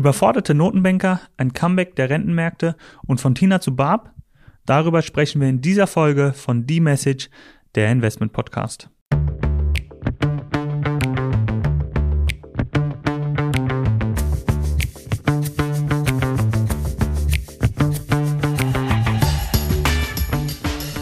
Überforderte Notenbanker, ein Comeback der Rentenmärkte und von Tina zu Barb? Darüber sprechen wir in dieser Folge von The Message, der Investment Podcast.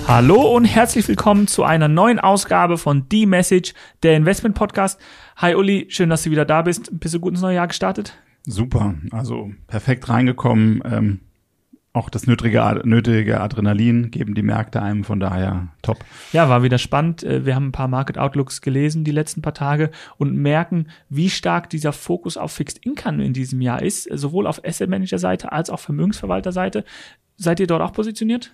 Hallo und herzlich willkommen zu einer neuen Ausgabe von The Message, der Investment Podcast. Hi Uli, schön, dass du wieder da bist. Bist du gut ins neue Jahr gestartet? Super, also perfekt reingekommen. Ähm, auch das nötige, nötige Adrenalin geben die Märkte einem, von daher top. Ja, war wieder spannend. Äh, wir haben ein paar Market Outlooks gelesen die letzten paar Tage und merken, wie stark dieser Fokus auf Fixed Income in diesem Jahr ist, sowohl auf Asset Manager Seite als auch Vermögensverwalter Seite. Seid ihr dort auch positioniert?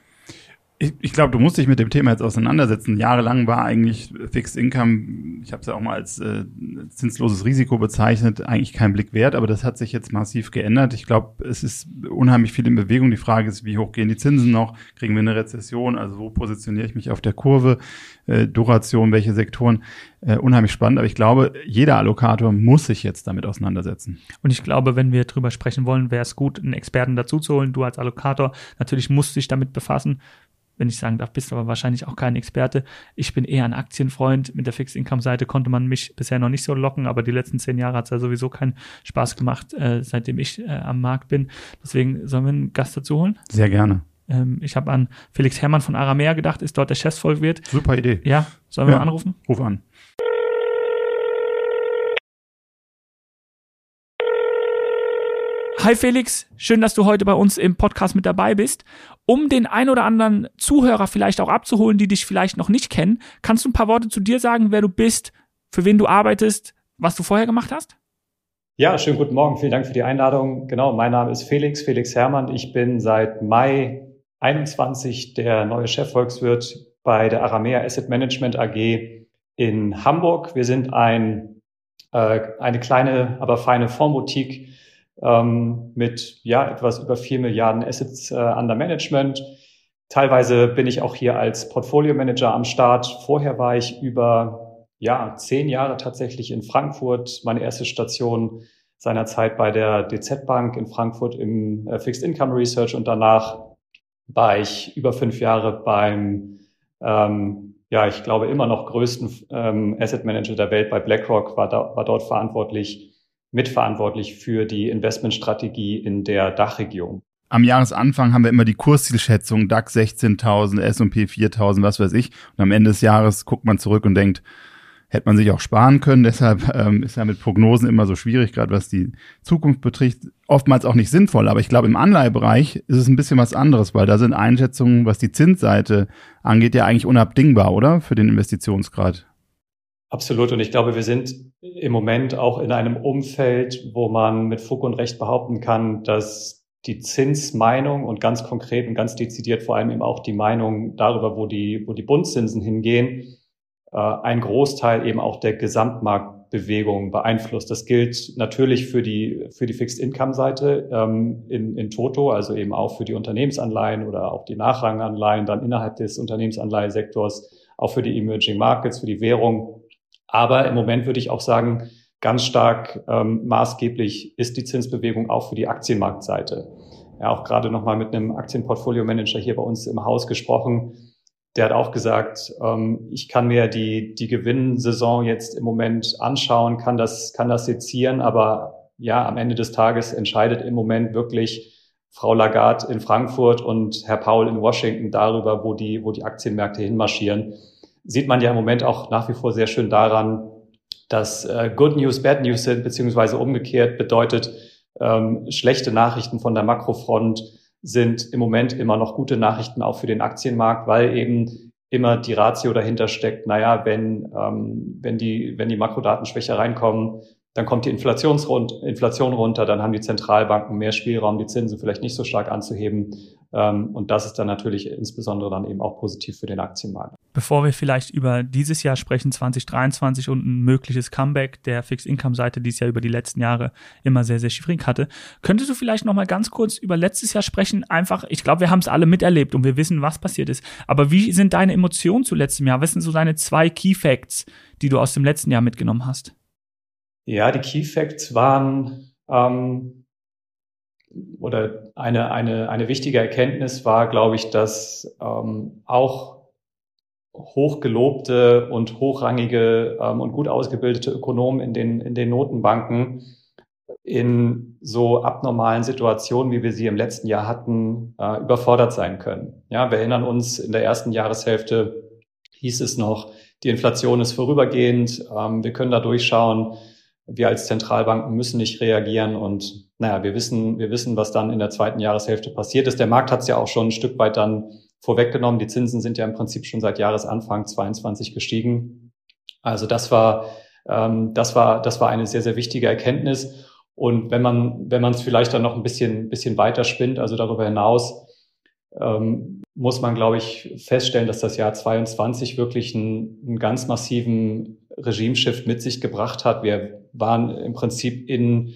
Ich, ich glaube, du musst dich mit dem Thema jetzt auseinandersetzen. Jahrelang war eigentlich Fixed Income, ich habe es ja auch mal als äh, zinsloses Risiko bezeichnet, eigentlich kein Blick wert, aber das hat sich jetzt massiv geändert. Ich glaube, es ist unheimlich viel in Bewegung. Die Frage ist, wie hoch gehen die Zinsen noch? Kriegen wir eine Rezession? Also wo positioniere ich mich auf der Kurve? Äh, Duration, welche Sektoren? Äh, unheimlich spannend, aber ich glaube, jeder Allokator muss sich jetzt damit auseinandersetzen. Und ich glaube, wenn wir drüber sprechen wollen, wäre es gut, einen Experten dazu zu holen. Du als Allokator natürlich musst dich damit befassen wenn ich sagen darf, bist du aber wahrscheinlich auch kein Experte. Ich bin eher ein Aktienfreund. Mit der Fixed Income Seite konnte man mich bisher noch nicht so locken, aber die letzten zehn Jahre hat es ja sowieso keinen Spaß gemacht, äh, seitdem ich äh, am Markt bin. Deswegen sollen wir einen Gast dazu holen? Sehr gerne. Ähm, ich habe an Felix Hermann von Aramea gedacht, ist dort der Chefsvolk Super Idee. Ja, sollen wir ja, anrufen? Ruf an. Hi Felix, schön, dass du heute bei uns im Podcast mit dabei bist. Um den ein oder anderen Zuhörer vielleicht auch abzuholen, die dich vielleicht noch nicht kennen, kannst du ein paar Worte zu dir sagen, wer du bist, für wen du arbeitest, was du vorher gemacht hast? Ja, schönen guten Morgen. Vielen Dank für die Einladung. Genau, mein Name ist Felix, Felix Herrmann. Ich bin seit Mai 21 der neue Chefvolkswirt bei der Aramea Asset Management AG in Hamburg. Wir sind ein, äh, eine kleine, aber feine Fondsboutique ähm, mit ja etwas über vier Milliarden Assets äh, under Management. Teilweise bin ich auch hier als Portfolio Manager am Start. Vorher war ich über ja zehn Jahre tatsächlich in Frankfurt. Meine erste Station seinerzeit bei der DZ Bank in Frankfurt im äh, Fixed Income Research und danach war ich über fünf Jahre beim ähm, ja, ich glaube immer noch größten ähm, Asset Manager der Welt bei BlackRock, war, da, war dort verantwortlich mitverantwortlich für die Investmentstrategie in der Dachregion. Am Jahresanfang haben wir immer die Kurszielschätzung DAX 16.000, S&P 4.000, was weiß ich. Und am Ende des Jahres guckt man zurück und denkt, hätte man sich auch sparen können. Deshalb ähm, ist ja mit Prognosen immer so schwierig, gerade was die Zukunft betrifft. Oftmals auch nicht sinnvoll. Aber ich glaube, im Anleihebereich ist es ein bisschen was anderes, weil da sind Einschätzungen, was die Zinsseite angeht, ja eigentlich unabdingbar, oder? Für den Investitionsgrad. Absolut. Und ich glaube, wir sind im Moment auch in einem Umfeld, wo man mit Fug und Recht behaupten kann, dass die Zinsmeinung und ganz konkret und ganz dezidiert vor allem eben auch die Meinung darüber, wo die, wo die Bundzinsen hingehen, äh, ein Großteil eben auch der Gesamtmarktbewegung beeinflusst. Das gilt natürlich für die, für die Fixed-Income-Seite ähm, in, in Toto, also eben auch für die Unternehmensanleihen oder auch die Nachranganleihen dann innerhalb des Unternehmensanleihesektors, auch für die Emerging Markets, für die Währung aber im Moment würde ich auch sagen, ganz stark ähm, maßgeblich ist die Zinsbewegung auch für die Aktienmarktseite. Ja, auch gerade nochmal mit einem Aktienportfolio-Manager hier bei uns im Haus gesprochen. Der hat auch gesagt, ähm, ich kann mir die, die Gewinnsaison jetzt im Moment anschauen, kann das, kann das sezieren, aber ja, am Ende des Tages entscheidet im Moment wirklich Frau Lagarde in Frankfurt und Herr Paul in Washington darüber, wo die, wo die Aktienmärkte hinmarschieren sieht man ja im Moment auch nach wie vor sehr schön daran, dass äh, Good News Bad News sind, beziehungsweise umgekehrt bedeutet, ähm, schlechte Nachrichten von der Makrofront sind im Moment immer noch gute Nachrichten auch für den Aktienmarkt, weil eben immer die Ratio dahinter steckt, naja, wenn, ähm, wenn, die, wenn die Makrodaten schwächer reinkommen, dann kommt die Inflation runter, dann haben die Zentralbanken mehr Spielraum, die Zinsen vielleicht nicht so stark anzuheben. Ähm, und das ist dann natürlich insbesondere dann eben auch positiv für den Aktienmarkt. Bevor wir vielleicht über dieses Jahr sprechen, 2023 und ein mögliches Comeback der Fixed-Income-Seite, die es ja über die letzten Jahre immer sehr, sehr schwierig hatte, könntest du vielleicht noch mal ganz kurz über letztes Jahr sprechen? Einfach, ich glaube, wir haben es alle miterlebt und wir wissen, was passiert ist. Aber wie sind deine Emotionen zu letztem Jahr? Was sind so deine zwei Key Facts, die du aus dem letzten Jahr mitgenommen hast? Ja, die Key Facts waren ähm, oder eine, eine, eine wichtige Erkenntnis war, glaube ich, dass ähm, auch hochgelobte und hochrangige ähm, und gut ausgebildete Ökonomen in den, in den Notenbanken in so abnormalen Situationen, wie wir sie im letzten Jahr hatten, äh, überfordert sein können. Ja, wir erinnern uns, in der ersten Jahreshälfte hieß es noch, die Inflation ist vorübergehend, ähm, wir können da durchschauen, wir als Zentralbanken müssen nicht reagieren und naja, wir wissen, wir wissen, was dann in der zweiten Jahreshälfte passiert ist. Der Markt hat es ja auch schon ein Stück weit dann vorweggenommen. Die Zinsen sind ja im Prinzip schon seit Jahresanfang 22 gestiegen. Also das war, ähm, das war, das war eine sehr, sehr wichtige Erkenntnis. Und wenn man, wenn man es vielleicht dann noch ein bisschen, bisschen weiter spinnt, also darüber hinaus, ähm, muss man, glaube ich, feststellen, dass das Jahr 22 wirklich einen, einen ganz massiven Regimeshift mit sich gebracht hat. Wir waren im Prinzip in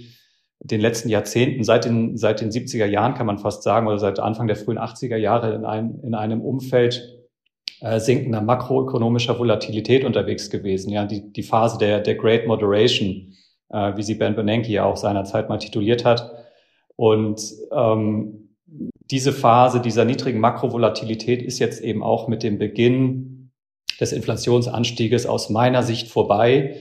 den letzten Jahrzehnten, seit den, seit den 70er Jahren kann man fast sagen, oder seit Anfang der frühen 80er Jahre in einem, in einem Umfeld äh, sinkender makroökonomischer Volatilität unterwegs gewesen. Ja, die, die Phase der, der Great Moderation, äh, wie sie Ben Bernanke ja auch seinerzeit mal tituliert hat. Und ähm, diese Phase dieser niedrigen Makrovolatilität ist jetzt eben auch mit dem Beginn des Inflationsanstieges aus meiner Sicht vorbei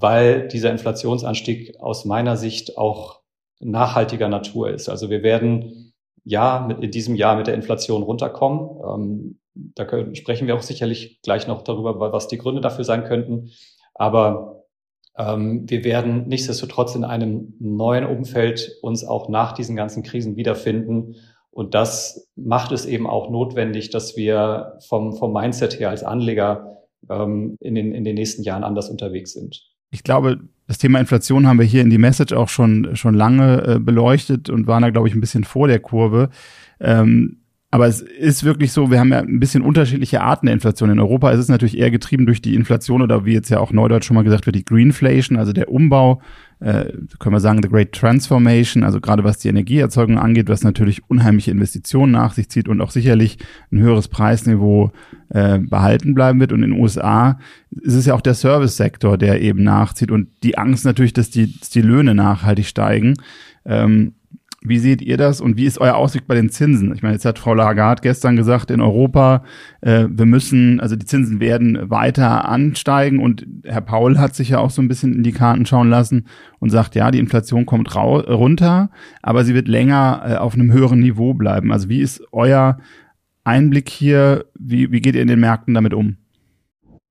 weil dieser Inflationsanstieg aus meiner Sicht auch nachhaltiger Natur ist. Also wir werden ja mit, in diesem Jahr mit der Inflation runterkommen. Ähm, da können, sprechen wir auch sicherlich gleich noch darüber, was die Gründe dafür sein könnten. Aber ähm, wir werden nichtsdestotrotz in einem neuen Umfeld uns auch nach diesen ganzen Krisen wiederfinden. Und das macht es eben auch notwendig, dass wir vom, vom Mindset her als Anleger ähm, in, den, in den nächsten Jahren anders unterwegs sind ich glaube, das Thema Inflation haben wir hier in die Message auch schon, schon lange äh, beleuchtet und waren da, glaube ich, ein bisschen vor der Kurve. Ähm, aber es ist wirklich so, wir haben ja ein bisschen unterschiedliche Arten der Inflation. In Europa ist es natürlich eher getrieben durch die Inflation oder wie jetzt ja auch neudeutsch schon mal gesagt wird, die Greenflation, also der Umbau, äh, können wir sagen, the Great Transformation, also gerade was die Energieerzeugung angeht, was natürlich unheimliche Investitionen nach sich zieht und auch sicherlich ein höheres Preisniveau äh, behalten bleiben wird. Und in den USA ist es ja auch der Service-Sektor, der eben nachzieht und die Angst natürlich, dass die, dass die Löhne nachhaltig steigen. Ähm, wie seht ihr das und wie ist euer Ausblick bei den Zinsen? Ich meine, jetzt hat Frau Lagarde gestern gesagt, in Europa, äh, wir müssen, also die Zinsen werden weiter ansteigen und Herr Paul hat sich ja auch so ein bisschen in die Karten schauen lassen und sagt, ja, die Inflation kommt runter, aber sie wird länger äh, auf einem höheren Niveau bleiben. Also wie ist euer Einblick hier? Wie, wie geht ihr in den Märkten damit um?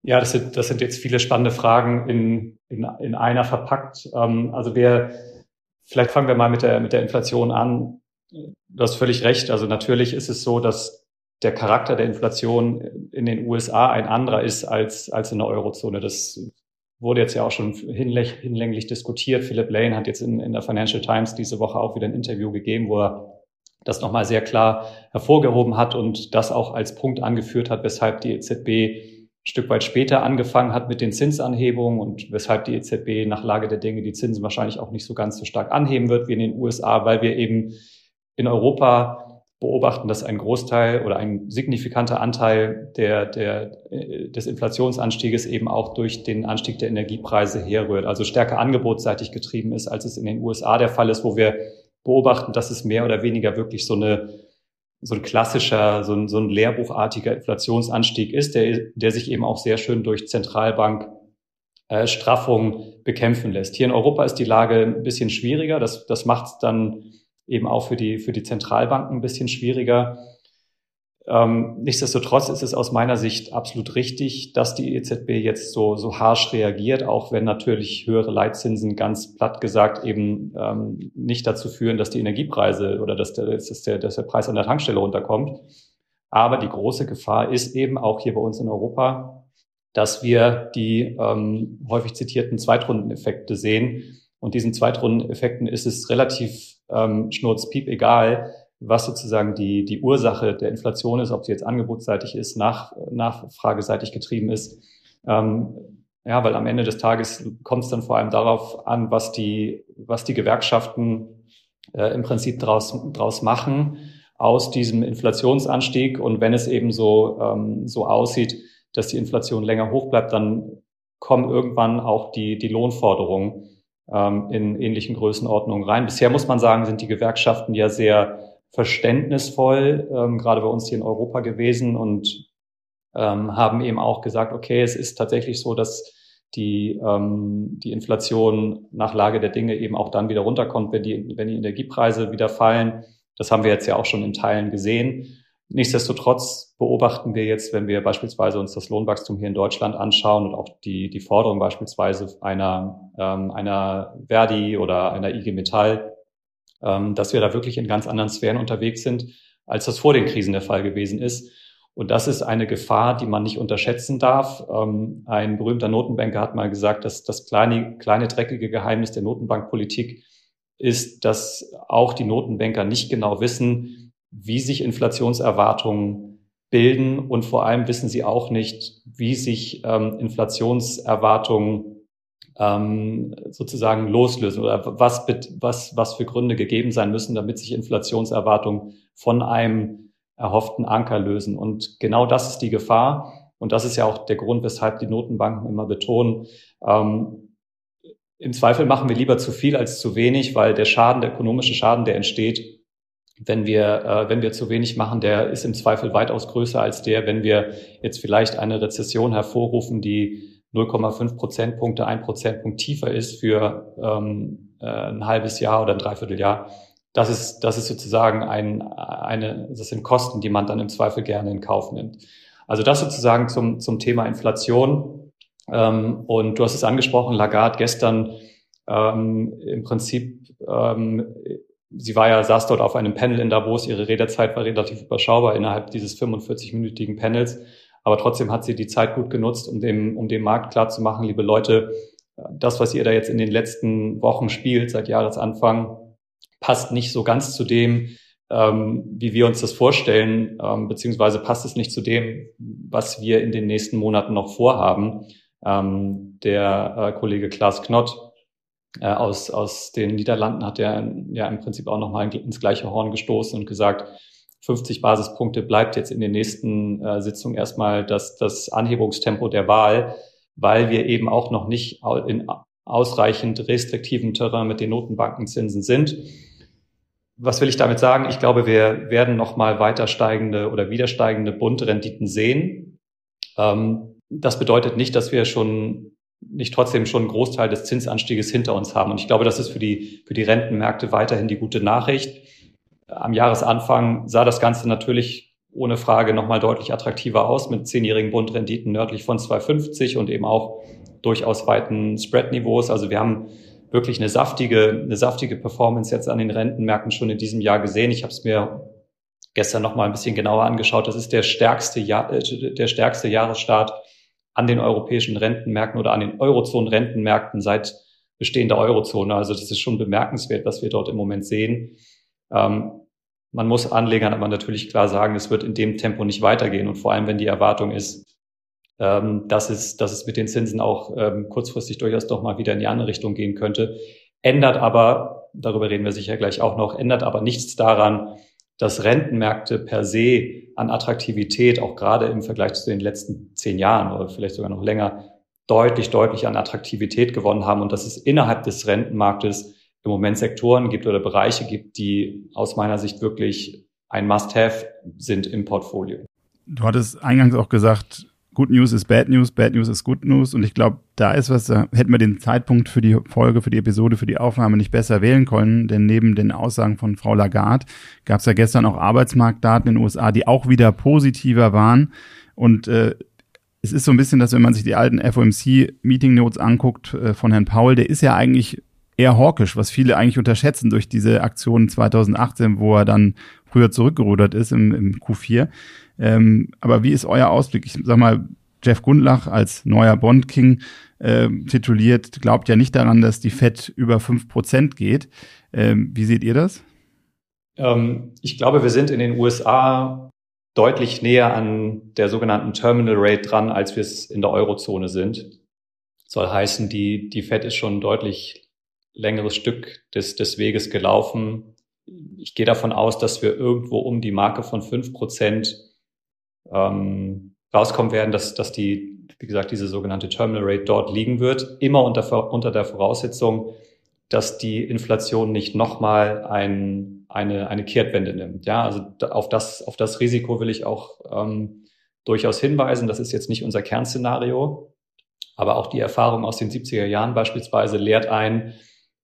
Ja, das sind, das sind jetzt viele spannende Fragen in, in, in einer verpackt. Ähm, also wir Vielleicht fangen wir mal mit der, mit der Inflation an. Du hast völlig recht. Also natürlich ist es so, dass der Charakter der Inflation in den USA ein anderer ist als, als in der Eurozone. Das wurde jetzt ja auch schon hinlänglich diskutiert. Philip Lane hat jetzt in, in der Financial Times diese Woche auch wieder ein Interview gegeben, wo er das nochmal sehr klar hervorgehoben hat und das auch als Punkt angeführt hat, weshalb die EZB Stück weit später angefangen hat mit den Zinsanhebungen und weshalb die EZB nach Lage der Dinge die Zinsen wahrscheinlich auch nicht so ganz so stark anheben wird wie in den USA, weil wir eben in Europa beobachten, dass ein Großteil oder ein signifikanter Anteil der, der, äh, des Inflationsanstieges eben auch durch den Anstieg der Energiepreise herrührt, also stärker angebotsseitig getrieben ist, als es in den USA der Fall ist, wo wir beobachten, dass es mehr oder weniger wirklich so eine so ein klassischer, so ein, so ein lehrbuchartiger Inflationsanstieg ist, der, der sich eben auch sehr schön durch Zentralbank äh, Straffung bekämpfen lässt. Hier in Europa ist die Lage ein bisschen schwieriger. Das, das macht es dann eben auch für die, für die Zentralbanken ein bisschen schwieriger. Ähm, nichtsdestotrotz ist es aus meiner Sicht absolut richtig, dass die EZB jetzt so, so harsch reagiert, auch wenn natürlich höhere Leitzinsen ganz platt gesagt eben ähm, nicht dazu führen, dass die Energiepreise oder dass der, dass, der, dass der Preis an der Tankstelle runterkommt. Aber die große Gefahr ist eben auch hier bei uns in Europa, dass wir die ähm, häufig zitierten Zweitrundeneffekte sehen. Und diesen Zweitrundeneffekten ist es relativ ähm, schnurzpiep egal, was sozusagen die, die Ursache der Inflation ist, ob sie jetzt angebotsseitig ist, nach, nachfrageseitig getrieben ist. Ähm, ja, weil am Ende des Tages kommt es dann vor allem darauf an, was die, was die Gewerkschaften äh, im Prinzip draus, draus machen aus diesem Inflationsanstieg. Und wenn es eben so, ähm, so aussieht, dass die Inflation länger hoch bleibt, dann kommen irgendwann auch die, die Lohnforderungen ähm, in ähnlichen Größenordnungen rein. Bisher muss man sagen, sind die Gewerkschaften ja sehr verständnisvoll, ähm, gerade bei uns hier in Europa gewesen und ähm, haben eben auch gesagt, okay, es ist tatsächlich so, dass die, ähm, die Inflation nach Lage der Dinge eben auch dann wieder runterkommt, wenn die, wenn die Energiepreise wieder fallen. Das haben wir jetzt ja auch schon in Teilen gesehen. Nichtsdestotrotz beobachten wir jetzt, wenn wir beispielsweise uns das Lohnwachstum hier in Deutschland anschauen und auch die, die Forderung beispielsweise einer, ähm, einer Verdi oder einer IG Metall, dass wir da wirklich in ganz anderen Sphären unterwegs sind, als das vor den Krisen der Fall gewesen ist. Und das ist eine Gefahr, die man nicht unterschätzen darf. Ähm, ein berühmter Notenbanker hat mal gesagt, dass das kleine, kleine dreckige Geheimnis der Notenbankpolitik ist, dass auch die Notenbanker nicht genau wissen, wie sich Inflationserwartungen bilden und vor allem wissen sie auch nicht, wie sich ähm, Inflationserwartungen ähm, sozusagen loslösen oder was, was, was für Gründe gegeben sein müssen, damit sich Inflationserwartungen von einem erhofften Anker lösen. Und genau das ist die Gefahr. Und das ist ja auch der Grund, weshalb die Notenbanken immer betonen, ähm, im Zweifel machen wir lieber zu viel als zu wenig, weil der Schaden, der ökonomische Schaden, der entsteht, wenn wir, äh, wenn wir zu wenig machen, der ist im Zweifel weitaus größer als der, wenn wir jetzt vielleicht eine Rezession hervorrufen, die 0,5 Prozentpunkte, ein Prozentpunkt tiefer ist für ähm, äh, ein halbes Jahr oder ein Dreivierteljahr. Das ist, das ist sozusagen ein, eine, das sind Kosten, die man dann im Zweifel gerne in Kauf nimmt. Also das sozusagen zum, zum Thema Inflation. Ähm, und du hast es angesprochen, Lagarde gestern ähm, im Prinzip ähm, sie war ja, saß dort auf einem Panel in Davos, ihre Redezeit war relativ überschaubar innerhalb dieses 45-minütigen Panels. Aber trotzdem hat sie die Zeit gut genutzt, um dem, um dem Markt klarzumachen, liebe Leute, das, was ihr da jetzt in den letzten Wochen spielt, seit Jahresanfang, passt nicht so ganz zu dem, ähm, wie wir uns das vorstellen, ähm, beziehungsweise passt es nicht zu dem, was wir in den nächsten Monaten noch vorhaben. Ähm, der äh, Kollege Klaas Knott äh, aus, aus den Niederlanden hat er ja im Prinzip auch nochmal ins gleiche Horn gestoßen und gesagt, 50 Basispunkte bleibt jetzt in den nächsten äh, Sitzungen erstmal das, das Anhebungstempo der Wahl, weil wir eben auch noch nicht in ausreichend restriktiven Terrain mit den Notenbankenzinsen sind. Was will ich damit sagen? Ich glaube, wir werden noch mal weiter steigende oder wieder steigende Bundrenditen sehen. Ähm, das bedeutet nicht, dass wir schon nicht trotzdem schon einen Großteil des Zinsanstieges hinter uns haben. Und ich glaube, das ist für die, für die Rentenmärkte weiterhin die gute Nachricht. Am Jahresanfang sah das Ganze natürlich ohne Frage nochmal deutlich attraktiver aus mit zehnjährigen Bundrenditen nördlich von 2,50 und eben auch durchaus weiten Spread-Niveaus. Also wir haben wirklich eine saftige, eine saftige Performance jetzt an den Rentenmärkten schon in diesem Jahr gesehen. Ich habe es mir gestern noch mal ein bisschen genauer angeschaut. Das ist der stärkste, Jahr, äh, der stärkste Jahresstart an den europäischen Rentenmärkten oder an den Eurozonen-Rentenmärkten seit Bestehen der Eurozone. Also das ist schon bemerkenswert, was wir dort im Moment sehen. Ähm, man muss Anlegern aber natürlich klar sagen, es wird in dem Tempo nicht weitergehen. Und vor allem, wenn die Erwartung ist, ähm, dass, es, dass es mit den Zinsen auch ähm, kurzfristig durchaus doch mal wieder in die andere Richtung gehen könnte, ändert aber, darüber reden wir sicher gleich auch noch, ändert aber nichts daran, dass Rentenmärkte per se an Attraktivität, auch gerade im Vergleich zu den letzten zehn Jahren oder vielleicht sogar noch länger, deutlich, deutlich an Attraktivität gewonnen haben und dass es innerhalb des Rentenmarktes im Moment Sektoren gibt oder Bereiche gibt, die aus meiner Sicht wirklich ein Must-Have sind im Portfolio. Du hattest eingangs auch gesagt, Good News ist Bad News, Bad News ist Good News. Und ich glaube, da ist was, da hätten wir den Zeitpunkt für die Folge, für die Episode, für die Aufnahme nicht besser wählen können. Denn neben den Aussagen von Frau Lagarde gab es ja gestern auch Arbeitsmarktdaten in den USA, die auch wieder positiver waren. Und äh, es ist so ein bisschen, dass wenn man sich die alten FOMC-Meeting Notes anguckt äh, von Herrn Paul, der ist ja eigentlich eher hawkisch, was viele eigentlich unterschätzen durch diese Aktion 2018, wo er dann früher zurückgerudert ist im, im Q4. Ähm, aber wie ist euer Ausblick? Ich sag mal, Jeff Gundlach als neuer Bond-King äh, tituliert, glaubt ja nicht daran, dass die FED über fünf Prozent geht. Ähm, wie seht ihr das? Ähm, ich glaube, wir sind in den USA deutlich näher an der sogenannten Terminal Rate dran, als wir es in der Eurozone sind. Soll heißen, die, die Fed ist schon deutlich längeres Stück des, des Weges gelaufen. Ich gehe davon aus, dass wir irgendwo um die Marke von fünf Prozent ähm, rauskommen werden, dass, dass die, wie gesagt, diese sogenannte Terminal Rate dort liegen wird, immer unter, unter der Voraussetzung, dass die Inflation nicht nochmal ein, eine, eine Kehrtwende nimmt. Ja, also auf das, auf das Risiko will ich auch ähm, durchaus hinweisen. Das ist jetzt nicht unser Kernszenario, aber auch die Erfahrung aus den 70er Jahren beispielsweise lehrt ein,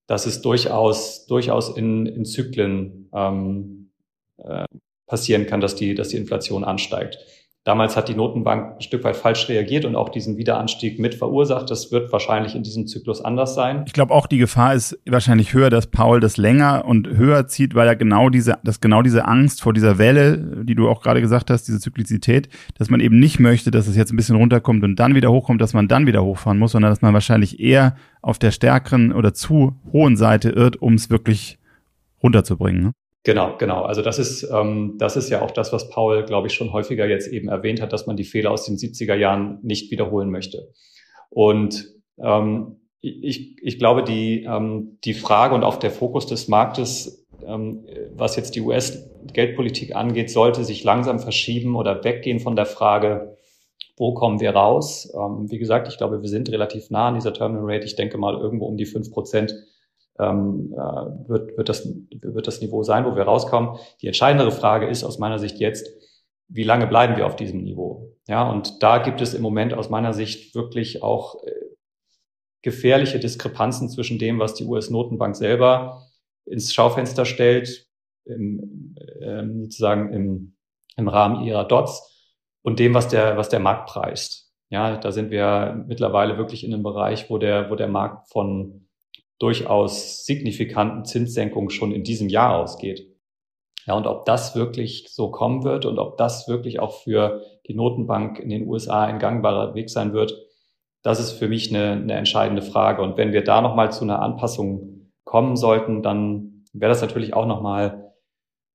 dass es durchaus, durchaus in, in Zyklen ähm, äh, passieren kann, dass die, dass die Inflation ansteigt. Damals hat die Notenbank ein Stück weit falsch reagiert und auch diesen Wiederanstieg mit verursacht. Das wird wahrscheinlich in diesem Zyklus anders sein. Ich glaube auch, die Gefahr ist wahrscheinlich höher, dass Paul das länger und höher zieht, weil er genau diese, dass genau diese Angst vor dieser Welle, die du auch gerade gesagt hast, diese Zyklizität, dass man eben nicht möchte, dass es jetzt ein bisschen runterkommt und dann wieder hochkommt, dass man dann wieder hochfahren muss, sondern dass man wahrscheinlich eher auf der stärkeren oder zu hohen Seite irrt, um es wirklich runterzubringen. Ne? Genau, genau. Also das ist, ähm, das ist ja auch das, was Paul, glaube ich, schon häufiger jetzt eben erwähnt hat, dass man die Fehler aus den 70er Jahren nicht wiederholen möchte. Und ähm, ich, ich glaube, die, ähm, die Frage und auch der Fokus des Marktes, ähm, was jetzt die US-Geldpolitik angeht, sollte sich langsam verschieben oder weggehen von der Frage, wo kommen wir raus? Ähm, wie gesagt, ich glaube, wir sind relativ nah an dieser Terminal Rate. Ich denke mal irgendwo um die fünf Prozent ähm, äh, wird, wird, das, wird das Niveau sein, wo wir rauskommen. Die entscheidendere Frage ist aus meiner Sicht jetzt, wie lange bleiben wir auf diesem Niveau? Ja, und da gibt es im Moment aus meiner Sicht wirklich auch äh, gefährliche Diskrepanzen zwischen dem, was die US-Notenbank selber ins Schaufenster stellt, im, ähm, sozusagen im, im Rahmen ihrer Dots und dem, was der, was der Markt preist. Ja, da sind wir mittlerweile wirklich in einem Bereich, wo der, wo der Markt von durchaus signifikanten Zinssenkungen schon in diesem Jahr ausgeht. Ja, und ob das wirklich so kommen wird und ob das wirklich auch für die Notenbank in den USA ein gangbarer Weg sein wird, das ist für mich eine, eine entscheidende Frage. Und wenn wir da nochmal zu einer Anpassung kommen sollten, dann wäre das natürlich auch nochmal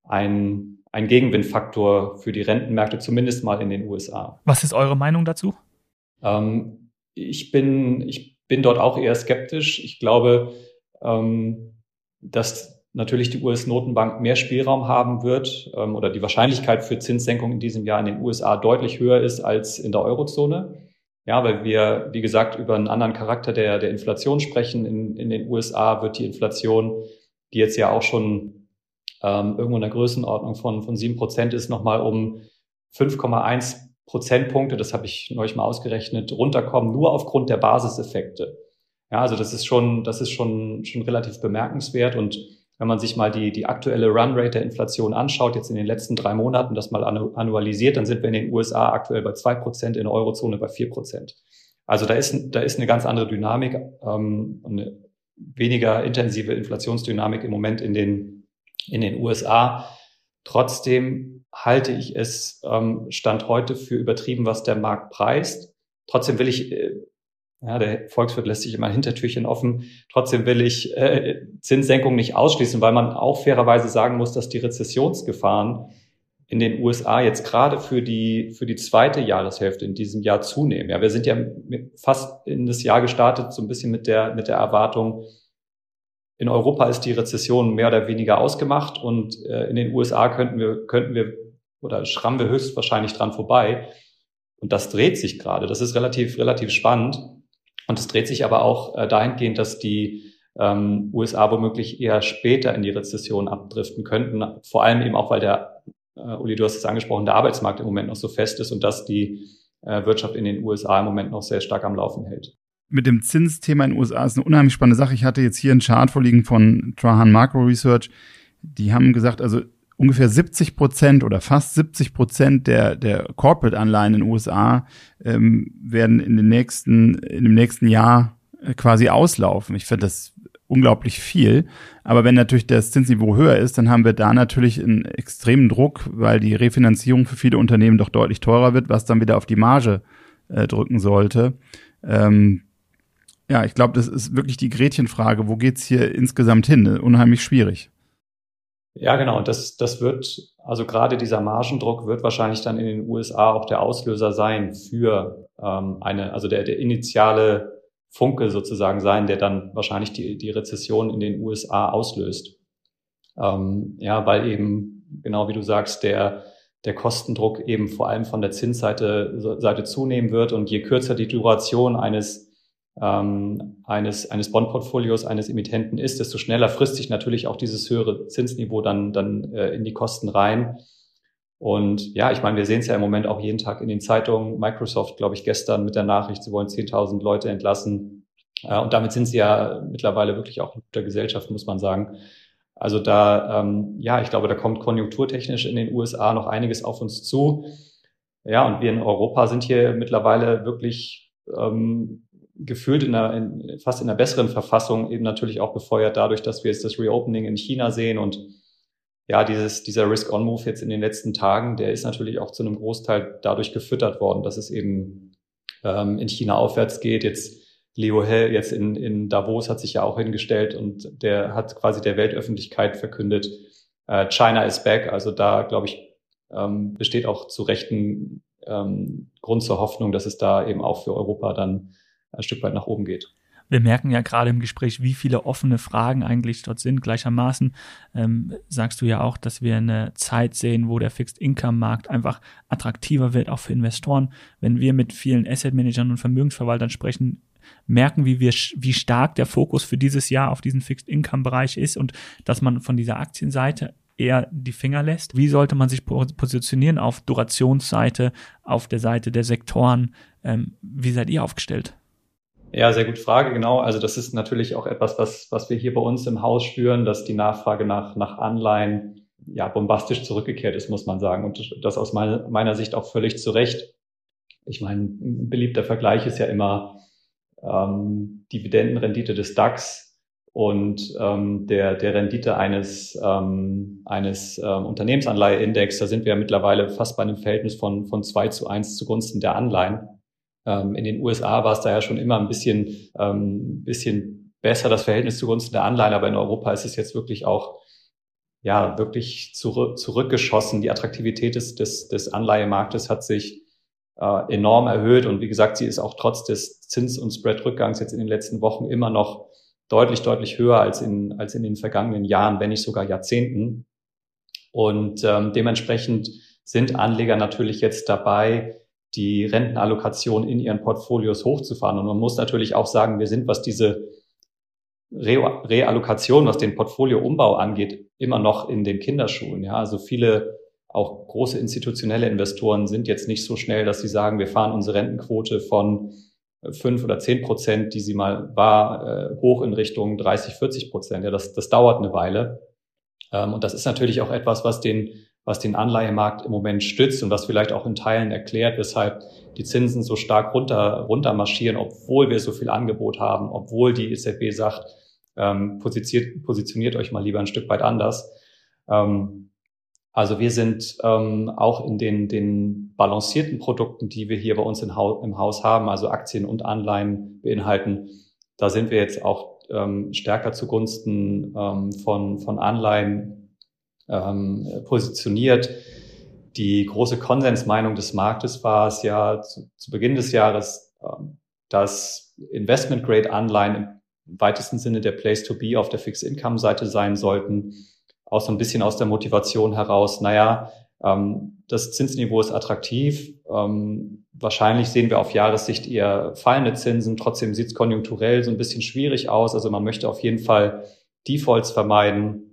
ein, ein Gegenwindfaktor für die Rentenmärkte, zumindest mal in den USA. Was ist eure Meinung dazu? Ähm, ich bin, ich bin dort auch eher skeptisch. Ich glaube, ähm, dass natürlich die US-Notenbank mehr Spielraum haben wird ähm, oder die Wahrscheinlichkeit für Zinssenkungen in diesem Jahr in den USA deutlich höher ist als in der Eurozone. Ja, weil wir, wie gesagt, über einen anderen Charakter der, der Inflation sprechen. In, in den USA wird die Inflation, die jetzt ja auch schon ähm, irgendwo in der Größenordnung von, von sieben Prozent ist, nochmal um 5,1 Prozentpunkte, das habe ich neulich mal ausgerechnet, runterkommen, nur aufgrund der Basiseffekte. Ja, also das ist schon, das ist schon, schon relativ bemerkenswert. Und wenn man sich mal die, die aktuelle Runrate der Inflation anschaut, jetzt in den letzten drei Monaten, das mal annualisiert, dann sind wir in den USA aktuell bei zwei Prozent, in der Eurozone bei vier Prozent. Also da ist, da ist eine ganz andere Dynamik, ähm, eine weniger intensive Inflationsdynamik im Moment in den, in den USA. Trotzdem halte ich es ähm, Stand heute für übertrieben, was der Markt preist. Trotzdem will ich, äh, ja, der Volkswirt lässt sich immer Hintertürchen offen, trotzdem will ich äh, Zinssenkung nicht ausschließen, weil man auch fairerweise sagen muss, dass die Rezessionsgefahren in den USA jetzt gerade für die, für die zweite Jahreshälfte in diesem Jahr zunehmen. Ja, wir sind ja fast in das Jahr gestartet, so ein bisschen mit der, mit der Erwartung, in Europa ist die Rezession mehr oder weniger ausgemacht und äh, in den USA könnten wir, könnten wir oder schrammen wir höchstwahrscheinlich dran vorbei. Und das dreht sich gerade. Das ist relativ, relativ spannend. Und es dreht sich aber auch äh, dahingehend, dass die ähm, USA womöglich eher später in die Rezession abdriften könnten. Vor allem eben auch, weil der, äh, Uli, du hast es angesprochen, der Arbeitsmarkt im Moment noch so fest ist und dass die äh, Wirtschaft in den USA im Moment noch sehr stark am Laufen hält mit dem Zinsthema in den USA ist eine unheimlich spannende Sache. Ich hatte jetzt hier einen Chart vorliegen von Trahan Macro Research. Die haben gesagt, also ungefähr 70 Prozent oder fast 70 Prozent der, der Corporate-Anleihen in den USA ähm, werden in, den nächsten, in dem nächsten Jahr äh, quasi auslaufen. Ich finde das unglaublich viel. Aber wenn natürlich das Zinsniveau höher ist, dann haben wir da natürlich einen extremen Druck, weil die Refinanzierung für viele Unternehmen doch deutlich teurer wird, was dann wieder auf die Marge äh, drücken sollte. Ähm, ja, ich glaube, das ist wirklich die Gretchenfrage. Wo geht's hier insgesamt hin? Unheimlich schwierig. Ja, genau. Das, das wird, also gerade dieser Margendruck wird wahrscheinlich dann in den USA auch der Auslöser sein für ähm, eine, also der, der initiale Funke sozusagen sein, der dann wahrscheinlich die, die Rezession in den USA auslöst. Ähm, ja, weil eben, genau wie du sagst, der, der Kostendruck eben vor allem von der Zinsseite Seite zunehmen wird und je kürzer die Duration eines ähm, eines, eines Bondportfolios eines Emittenten ist, desto schneller frisst sich natürlich auch dieses höhere Zinsniveau dann, dann äh, in die Kosten rein. Und ja, ich meine, wir sehen es ja im Moment auch jeden Tag in den Zeitungen. Microsoft, glaube ich, gestern mit der Nachricht, sie wollen 10.000 Leute entlassen. Äh, und damit sind sie ja mittlerweile wirklich auch in guter Gesellschaft, muss man sagen. Also da, ähm, ja, ich glaube, da kommt konjunkturtechnisch in den USA noch einiges auf uns zu. Ja, und wir in Europa sind hier mittlerweile wirklich ähm, gefühlt in einer, in, fast in einer besseren Verfassung, eben natürlich auch befeuert dadurch, dass wir jetzt das Reopening in China sehen und ja, dieses, dieser Risk-on-Move jetzt in den letzten Tagen, der ist natürlich auch zu einem Großteil dadurch gefüttert worden, dass es eben ähm, in China aufwärts geht. Jetzt Leo Hell jetzt in, in Davos hat sich ja auch hingestellt und der hat quasi der Weltöffentlichkeit verkündet, äh, China is back. Also da, glaube ich, ähm, besteht auch zu Rechten ähm, Grund zur Hoffnung, dass es da eben auch für Europa dann ein Stück weit nach oben geht. Wir merken ja gerade im Gespräch, wie viele offene Fragen eigentlich dort sind. Gleichermaßen ähm, sagst du ja auch, dass wir eine Zeit sehen, wo der Fixed-Income-Markt einfach attraktiver wird, auch für Investoren. Wenn wir mit vielen Asset-Managern und Vermögensverwaltern sprechen, merken, wie wir, wie stark der Fokus für dieses Jahr auf diesen Fixed-Income-Bereich ist und dass man von dieser Aktienseite eher die Finger lässt. Wie sollte man sich positionieren auf Durationsseite, auf der Seite der Sektoren? Ähm, wie seid ihr aufgestellt? Ja, sehr gute Frage, genau. Also das ist natürlich auch etwas, was, was wir hier bei uns im Haus spüren, dass die Nachfrage nach, nach Anleihen ja bombastisch zurückgekehrt ist, muss man sagen. Und das aus meiner, meiner Sicht auch völlig zu Recht. Ich meine, ein beliebter Vergleich ist ja immer ähm, Dividendenrendite des DAX und ähm, der, der Rendite eines, ähm, eines ähm, Unternehmensanleiheindex. Da sind wir ja mittlerweile fast bei einem Verhältnis von, von zwei zu eins zugunsten der Anleihen. Ähm, in den USA war es daher schon immer ein bisschen, ähm, bisschen besser, das Verhältnis zugunsten der Anleihen, aber in Europa ist es jetzt wirklich auch ja, wirklich zurück, zurückgeschossen. Die Attraktivität des, des, des Anleihemarktes hat sich äh, enorm erhöht und wie gesagt, sie ist auch trotz des Zins- und Spread-Rückgangs jetzt in den letzten Wochen immer noch deutlich, deutlich höher als in, als in den vergangenen Jahren, wenn nicht sogar Jahrzehnten. Und ähm, dementsprechend sind Anleger natürlich jetzt dabei, die Rentenallokation in ihren Portfolios hochzufahren. Und man muss natürlich auch sagen, wir sind, was diese Re Reallokation, was den Portfolioumbau angeht, immer noch in den Kinderschuhen. Ja, also viele auch große institutionelle Investoren sind jetzt nicht so schnell, dass sie sagen, wir fahren unsere Rentenquote von fünf oder zehn Prozent, die sie mal war, äh, hoch in Richtung 30, 40 Prozent. Ja, das, das dauert eine Weile. Ähm, und das ist natürlich auch etwas, was den was den Anleihemarkt im Moment stützt und was vielleicht auch in Teilen erklärt, weshalb die Zinsen so stark runter, runter marschieren, obwohl wir so viel Angebot haben, obwohl die EZB sagt, ähm, positioniert, positioniert euch mal lieber ein Stück weit anders. Ähm, also wir sind ähm, auch in den, den balancierten Produkten, die wir hier bei uns im Haus haben, also Aktien und Anleihen beinhalten, da sind wir jetzt auch ähm, stärker zugunsten ähm, von, von Anleihen ähm, positioniert. Die große Konsensmeinung des Marktes war es ja zu, zu Beginn des Jahres, ähm, dass Investment-Grade-Anleihen im weitesten Sinne der Place to be auf der Fixed-Income-Seite sein sollten. Auch so ein bisschen aus der Motivation heraus, naja, ähm, das Zinsniveau ist attraktiv. Ähm, wahrscheinlich sehen wir auf Jahressicht eher fallende Zinsen. Trotzdem sieht es konjunkturell so ein bisschen schwierig aus. Also man möchte auf jeden Fall Defaults vermeiden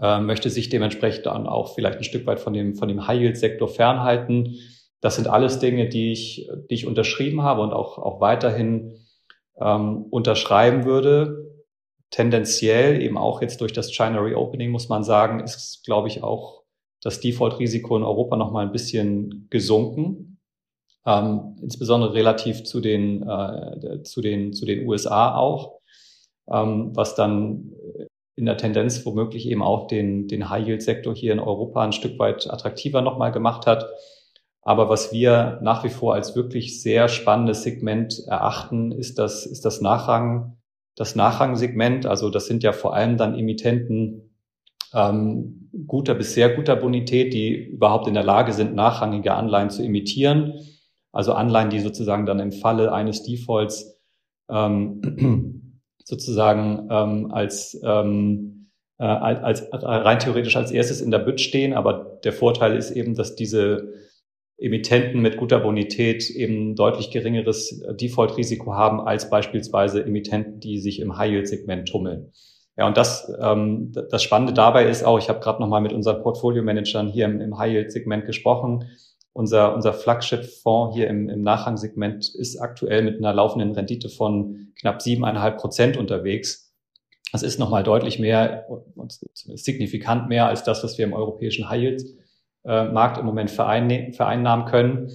äh, möchte sich dementsprechend dann auch vielleicht ein Stück weit von dem, von dem High-Yield-Sektor fernhalten. Das sind alles Dinge, die ich, die ich unterschrieben habe und auch, auch weiterhin ähm, unterschreiben würde. Tendenziell eben auch jetzt durch das China Reopening muss man sagen, ist, glaube ich, auch das Default-Risiko in Europa noch mal ein bisschen gesunken. Ähm, insbesondere relativ zu den, äh, zu den, zu den USA auch, ähm, was dann in der Tendenz womöglich eben auch den, den High-Yield-Sektor hier in Europa ein Stück weit attraktiver nochmal gemacht hat. Aber was wir nach wie vor als wirklich sehr spannendes Segment erachten, ist das, ist das Nachrang, das Nachrangsegment. Also das sind ja vor allem dann Emittenten ähm, guter bis sehr guter Bonität, die überhaupt in der Lage sind, nachrangige Anleihen zu emittieren. Also Anleihen, die sozusagen dann im Falle eines Defaults ähm, sozusagen ähm, als, ähm, äh, als rein theoretisch als erstes in der Bütt stehen. Aber der Vorteil ist eben, dass diese Emittenten mit guter Bonität eben deutlich geringeres Default-Risiko haben als beispielsweise Emittenten, die sich im High-Yield-Segment tummeln. Ja, und das, ähm, das Spannende dabei ist auch, ich habe gerade nochmal mit unseren Portfolio-Managern hier im, im High-Yield-Segment gesprochen. Unser, unser Flagship-Fonds hier im, im Nachrangsegment ist aktuell mit einer laufenden Rendite von knapp siebeneinhalb Prozent unterwegs. Das ist nochmal deutlich mehr und signifikant mehr als das, was wir im europäischen High-Yield-Markt im Moment vereinnahmen können.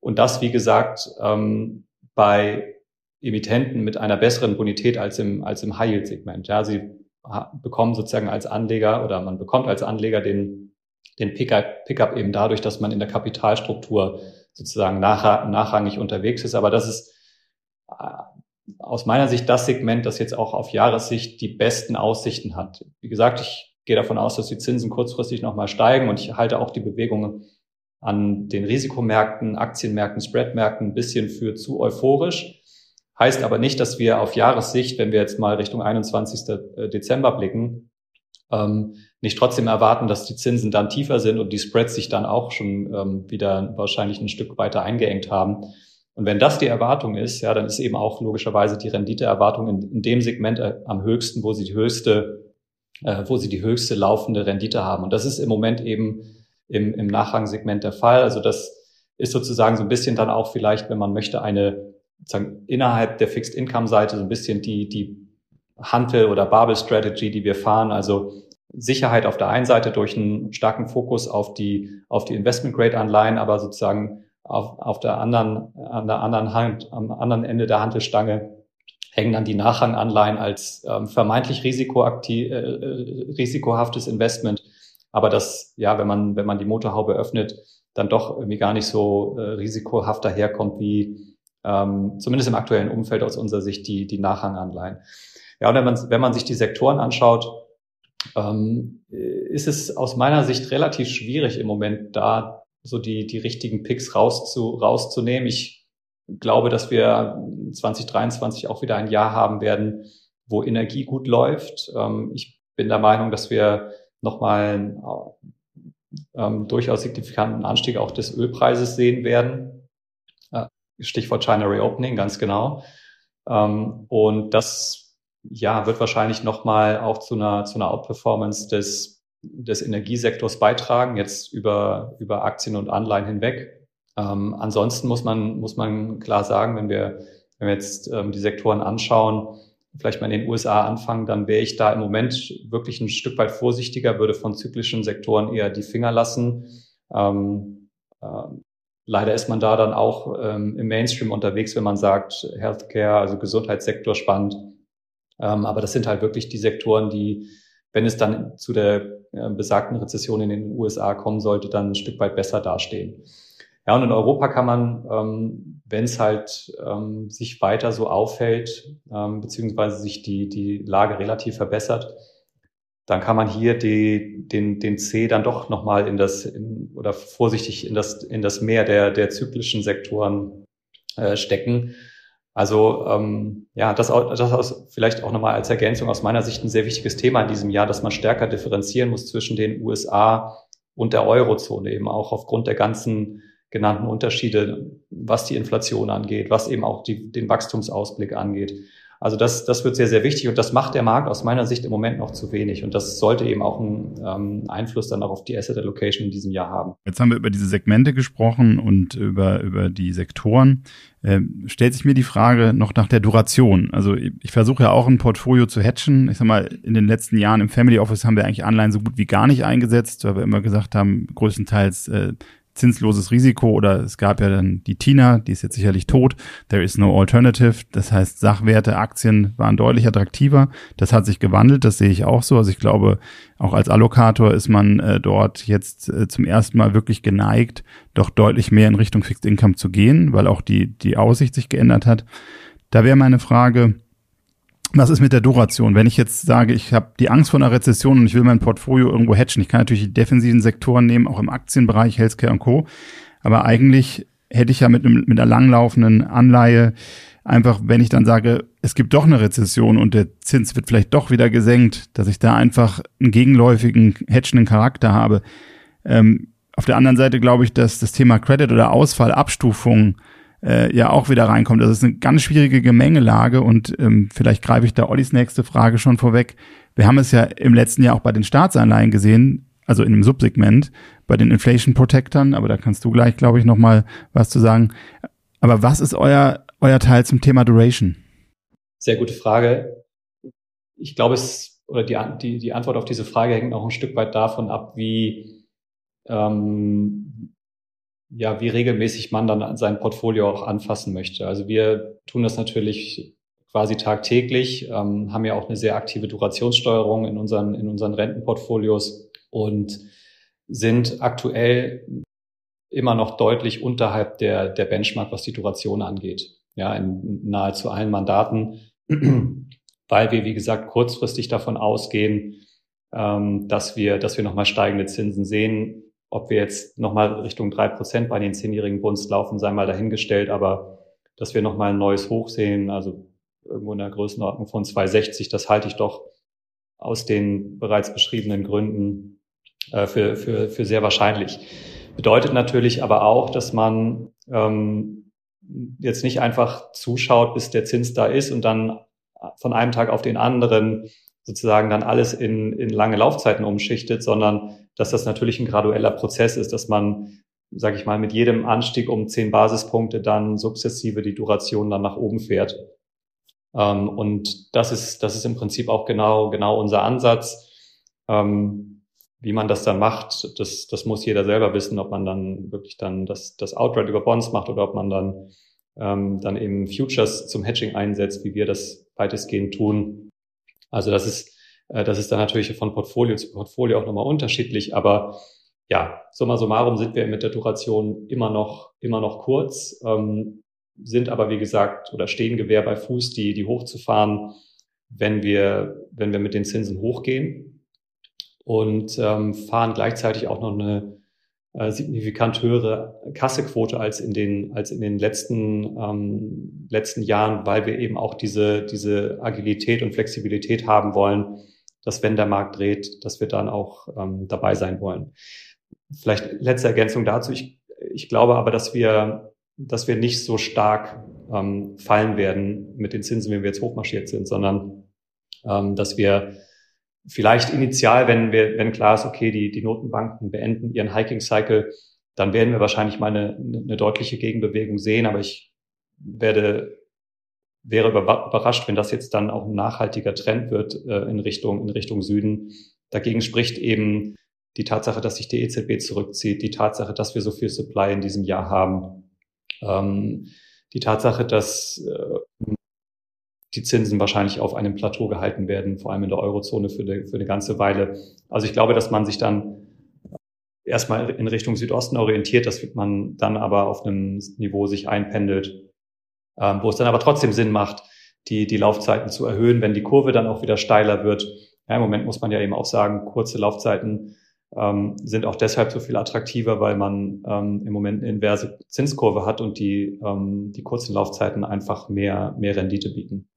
Und das, wie gesagt, ähm, bei Emittenten mit einer besseren Bonität als im, als im High-Yield-Segment. Ja, sie bekommen sozusagen als Anleger oder man bekommt als Anleger den, den Pickup, Pickup eben dadurch, dass man in der Kapitalstruktur sozusagen nach, nachrangig unterwegs ist. Aber das ist äh, aus meiner Sicht das Segment, das jetzt auch auf Jahressicht die besten Aussichten hat. Wie gesagt, ich gehe davon aus, dass die Zinsen kurzfristig nochmal steigen und ich halte auch die Bewegungen an den Risikomärkten, Aktienmärkten, Spreadmärkten ein bisschen für zu euphorisch. Heißt aber nicht, dass wir auf Jahressicht, wenn wir jetzt mal Richtung 21. Äh, Dezember blicken, ähm, nicht trotzdem erwarten, dass die Zinsen dann tiefer sind und die Spreads sich dann auch schon ähm, wieder wahrscheinlich ein Stück weiter eingeengt haben. Und wenn das die Erwartung ist, ja, dann ist eben auch logischerweise die Renditeerwartung in, in dem Segment äh, am höchsten, wo sie die höchste, äh, wo sie die höchste laufende Rendite haben. Und das ist im Moment eben im, im Nachrangsegment der Fall. Also das ist sozusagen so ein bisschen dann auch vielleicht, wenn man möchte, eine sozusagen innerhalb der Fixed Income Seite so ein bisschen die, die Handel oder Barbell Strategy, die wir fahren. Also Sicherheit auf der einen Seite durch einen starken Fokus auf die, auf die Investment Grade Anleihen, aber sozusagen auf, auf der anderen, an der anderen Hand, am anderen Ende der Handelstange hängen dann die Nachranganleihen als ähm, vermeintlich risikoaktiv, äh, äh, risikohaftes Investment. Aber das, ja, wenn man, wenn man die Motorhaube öffnet, dann doch irgendwie gar nicht so äh, risikohaft daherkommt wie, ähm, zumindest im aktuellen Umfeld aus unserer Sicht die, die Nachranganleihen. Ja, und wenn man, wenn man sich die Sektoren anschaut, ähm, ist es aus meiner Sicht relativ schwierig im Moment da so die, die richtigen Picks rauszu, rauszunehmen. Ich glaube, dass wir 2023 auch wieder ein Jahr haben werden, wo Energie gut läuft. Ähm, ich bin der Meinung, dass wir nochmal ähm, durchaus signifikanten Anstieg auch des Ölpreises sehen werden. Stichwort China Reopening, ganz genau. Ähm, und das ja, wird wahrscheinlich nochmal auch zu einer, zu einer Outperformance des, des Energiesektors beitragen, jetzt über, über Aktien und Anleihen hinweg. Ähm, ansonsten muss man, muss man klar sagen, wenn wir, wenn wir jetzt ähm, die Sektoren anschauen, vielleicht mal in den USA anfangen, dann wäre ich da im Moment wirklich ein Stück weit vorsichtiger, würde von zyklischen Sektoren eher die Finger lassen. Ähm, ähm Leider ist man da dann auch ähm, im Mainstream unterwegs, wenn man sagt, Healthcare, also Gesundheitssektor spannend. Ähm, aber das sind halt wirklich die Sektoren, die, wenn es dann zu der äh, besagten Rezession in den USA kommen sollte, dann ein Stück weit besser dastehen. Ja, und in Europa kann man, ähm, wenn es halt ähm, sich weiter so aufhält, ähm, beziehungsweise sich die, die Lage relativ verbessert, dann kann man hier die, den, den C dann doch nochmal in das, in, oder vorsichtig in das, in das Meer der, der zyklischen Sektoren äh, stecken. Also ähm, ja, das, das ist vielleicht auch nochmal als Ergänzung aus meiner Sicht ein sehr wichtiges Thema in diesem Jahr, dass man stärker differenzieren muss zwischen den USA und der Eurozone, eben auch aufgrund der ganzen genannten Unterschiede, was die Inflation angeht, was eben auch die, den Wachstumsausblick angeht. Also das, das wird sehr, sehr wichtig und das macht der Markt aus meiner Sicht im Moment noch zu wenig. Und das sollte eben auch einen ähm, Einfluss dann auch auf die Asset Allocation in diesem Jahr haben. Jetzt haben wir über diese Segmente gesprochen und über, über die Sektoren. Ähm, stellt sich mir die Frage noch nach der Duration. Also ich, ich versuche ja auch ein Portfolio zu hatchen. Ich sag mal, in den letzten Jahren im Family Office haben wir eigentlich Anleihen so gut wie gar nicht eingesetzt, weil wir immer gesagt haben, größtenteils äh, zinsloses Risiko oder es gab ja dann die Tina, die ist jetzt sicherlich tot. There is no alternative. Das heißt, Sachwerte, Aktien waren deutlich attraktiver. Das hat sich gewandelt, das sehe ich auch so. Also ich glaube, auch als Allokator ist man äh, dort jetzt äh, zum ersten Mal wirklich geneigt, doch deutlich mehr in Richtung Fixed Income zu gehen, weil auch die, die Aussicht sich geändert hat. Da wäre meine Frage, was ist mit der Duration? Wenn ich jetzt sage, ich habe die Angst vor einer Rezession und ich will mein Portfolio irgendwo hatchen, ich kann natürlich die defensiven Sektoren nehmen, auch im Aktienbereich, Healthcare und Co. Aber eigentlich hätte ich ja mit, einem, mit einer langlaufenden Anleihe einfach, wenn ich dann sage, es gibt doch eine Rezession und der Zins wird vielleicht doch wieder gesenkt, dass ich da einfach einen gegenläufigen, hatchenden Charakter habe. Ähm, auf der anderen Seite glaube ich, dass das Thema Credit oder Ausfall, Abstufung äh, ja auch wieder reinkommt. Das ist eine ganz schwierige Gemengelage und ähm, vielleicht greife ich da Ollis nächste Frage schon vorweg. Wir haben es ja im letzten Jahr auch bei den Staatsanleihen gesehen, also in dem Subsegment, bei den Inflation Protectern, aber da kannst du gleich, glaube ich, nochmal was zu sagen. Aber was ist euer, euer Teil zum Thema Duration? Sehr gute Frage. Ich glaube, es, oder die, die, die Antwort auf diese Frage hängt auch ein Stück weit davon ab, wie, ähm, ja, wie regelmäßig man dann sein Portfolio auch anfassen möchte. Also wir tun das natürlich quasi tagtäglich, ähm, haben ja auch eine sehr aktive Durationssteuerung in unseren, in unseren Rentenportfolios und sind aktuell immer noch deutlich unterhalb der, der Benchmark, was die Duration angeht. Ja, in nahezu allen Mandaten, weil wir, wie gesagt, kurzfristig davon ausgehen, ähm, dass wir, dass wir nochmal steigende Zinsen sehen. Ob wir jetzt nochmal Richtung drei Prozent bei den zehnjährigen Bunds laufen, sei mal dahingestellt, aber dass wir nochmal ein neues Hoch sehen, also irgendwo in der Größenordnung von 260, das halte ich doch aus den bereits beschriebenen Gründen äh, für, für, für sehr wahrscheinlich. Bedeutet natürlich aber auch, dass man ähm, jetzt nicht einfach zuschaut, bis der Zins da ist und dann von einem Tag auf den anderen sozusagen dann alles in, in lange Laufzeiten umschichtet, sondern dass das natürlich ein gradueller Prozess ist, dass man, sage ich mal, mit jedem Anstieg um zehn Basispunkte dann sukzessive die Duration dann nach oben fährt. Ähm, und das ist, das ist im Prinzip auch genau, genau unser Ansatz. Ähm, wie man das dann macht, das, das muss jeder selber wissen, ob man dann wirklich dann das, das Outright über Bonds macht oder ob man dann, ähm, dann eben Futures zum Hedging einsetzt, wie wir das weitestgehend tun. Also das ist, das ist dann natürlich von Portfolio zu Portfolio auch nochmal unterschiedlich, aber ja, summa summarum sind wir mit der Duration immer noch, immer noch kurz, ähm, sind aber wie gesagt oder stehen Gewehr bei Fuß, die, die hochzufahren, wenn wir, wenn wir mit den Zinsen hochgehen und ähm, fahren gleichzeitig auch noch eine äh, signifikant höhere Kassequote als in den als in den letzten ähm, letzten Jahren, weil wir eben auch diese diese Agilität und Flexibilität haben wollen, dass wenn der Markt dreht, dass wir dann auch ähm, dabei sein wollen. Vielleicht letzte Ergänzung dazu. Ich, ich glaube aber, dass wir dass wir nicht so stark ähm, fallen werden mit den Zinsen, wie wir jetzt hochmarschiert sind, sondern ähm, dass wir vielleicht initial, wenn wir, wenn klar ist, okay, die, die Notenbanken beenden ihren Hiking Cycle, dann werden wir wahrscheinlich mal eine, eine deutliche Gegenbewegung sehen. Aber ich werde, wäre überrascht, wenn das jetzt dann auch ein nachhaltiger Trend wird äh, in Richtung, in Richtung Süden. Dagegen spricht eben die Tatsache, dass sich die EZB zurückzieht, die Tatsache, dass wir so viel Supply in diesem Jahr haben, ähm, die Tatsache, dass äh, die Zinsen wahrscheinlich auf einem Plateau gehalten werden, vor allem in der Eurozone für eine, für eine ganze Weile. Also ich glaube, dass man sich dann erstmal in Richtung Südosten orientiert, dass man dann aber auf einem Niveau sich einpendelt, ähm, wo es dann aber trotzdem Sinn macht, die, die Laufzeiten zu erhöhen, wenn die Kurve dann auch wieder steiler wird. Ja, Im Moment muss man ja eben auch sagen, kurze Laufzeiten ähm, sind auch deshalb so viel attraktiver, weil man ähm, im Moment eine inverse Zinskurve hat und die, ähm, die kurzen Laufzeiten einfach mehr, mehr Rendite bieten.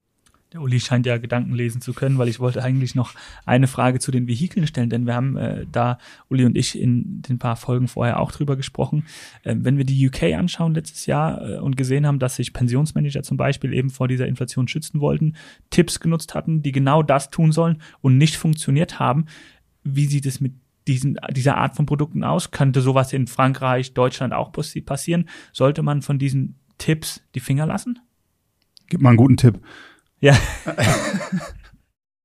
Der Uli scheint ja Gedanken lesen zu können, weil ich wollte eigentlich noch eine Frage zu den Vehikeln stellen, denn wir haben äh, da, Uli und ich, in den paar Folgen vorher auch drüber gesprochen. Äh, wenn wir die UK anschauen letztes Jahr äh, und gesehen haben, dass sich Pensionsmanager zum Beispiel eben vor dieser Inflation schützen wollten, Tipps genutzt hatten, die genau das tun sollen und nicht funktioniert haben, wie sieht es mit diesen, dieser Art von Produkten aus? Könnte sowas in Frankreich, Deutschland auch passieren? Sollte man von diesen Tipps die Finger lassen? Gib mal einen guten Tipp. Ja.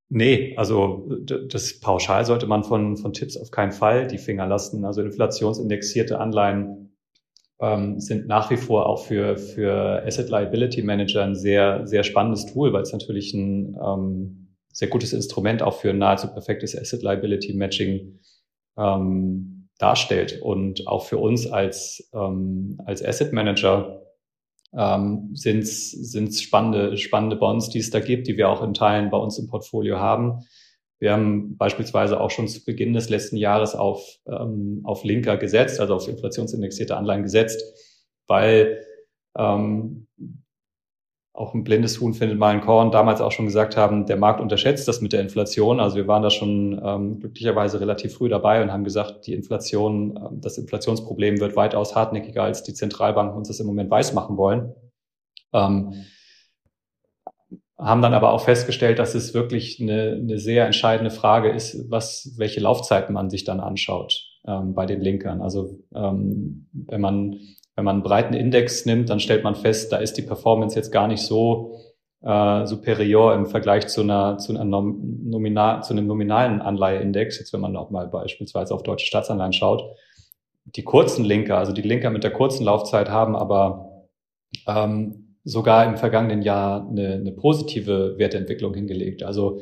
nee, also das pauschal sollte man von, von Tipps auf keinen Fall die Finger lassen. Also inflationsindexierte Anleihen ähm, sind nach wie vor auch für, für Asset Liability Manager ein sehr, sehr spannendes Tool, weil es natürlich ein ähm, sehr gutes Instrument auch für nahezu perfektes Asset Liability Matching ähm, darstellt. Und auch für uns als, ähm, als Asset Manager ähm, sind es spannende, spannende Bonds, die es da gibt, die wir auch in Teilen bei uns im Portfolio haben. Wir haben beispielsweise auch schon zu Beginn des letzten Jahres auf, ähm, auf Linker gesetzt, also auf inflationsindexierte Anleihen gesetzt, weil ähm, auch ein blindes Huhn findet mal ein Korn, damals auch schon gesagt haben, der Markt unterschätzt das mit der Inflation. Also wir waren da schon ähm, glücklicherweise relativ früh dabei und haben gesagt, die Inflation, äh, das Inflationsproblem wird weitaus hartnäckiger, als die Zentralbanken uns das im Moment weiß machen wollen. Ähm, haben dann aber auch festgestellt, dass es wirklich eine, eine sehr entscheidende Frage ist, was, welche Laufzeiten man sich dann anschaut ähm, bei den Linkern. Also ähm, wenn man wenn man einen breiten Index nimmt, dann stellt man fest, da ist die Performance jetzt gar nicht so äh, superior im Vergleich zu einer zu, einer nominal, zu einem nominalen Anleiheindex. Jetzt wenn man auch mal beispielsweise auf deutsche Staatsanleihen schaut, die kurzen Linker, also die Linker mit der kurzen Laufzeit haben aber ähm, sogar im vergangenen Jahr eine, eine positive Wertentwicklung hingelegt. Also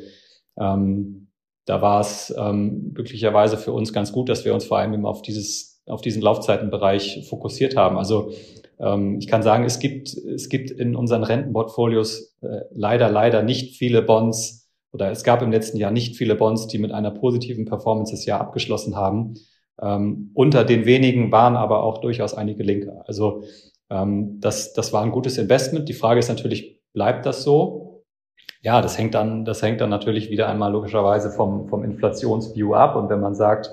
ähm, da war es ähm, glücklicherweise für uns ganz gut, dass wir uns vor allem eben auf dieses auf diesen Laufzeitenbereich fokussiert haben. Also ähm, ich kann sagen, es gibt, es gibt in unseren Rentenportfolios äh, leider, leider nicht viele Bonds oder es gab im letzten Jahr nicht viele Bonds, die mit einer positiven Performance das Jahr abgeschlossen haben. Ähm, unter den wenigen waren aber auch durchaus einige Linke. Also ähm, das, das war ein gutes Investment. Die Frage ist natürlich, bleibt das so? Ja, das hängt dann, das hängt dann natürlich wieder einmal logischerweise vom, vom Inflationsview ab. Und wenn man sagt,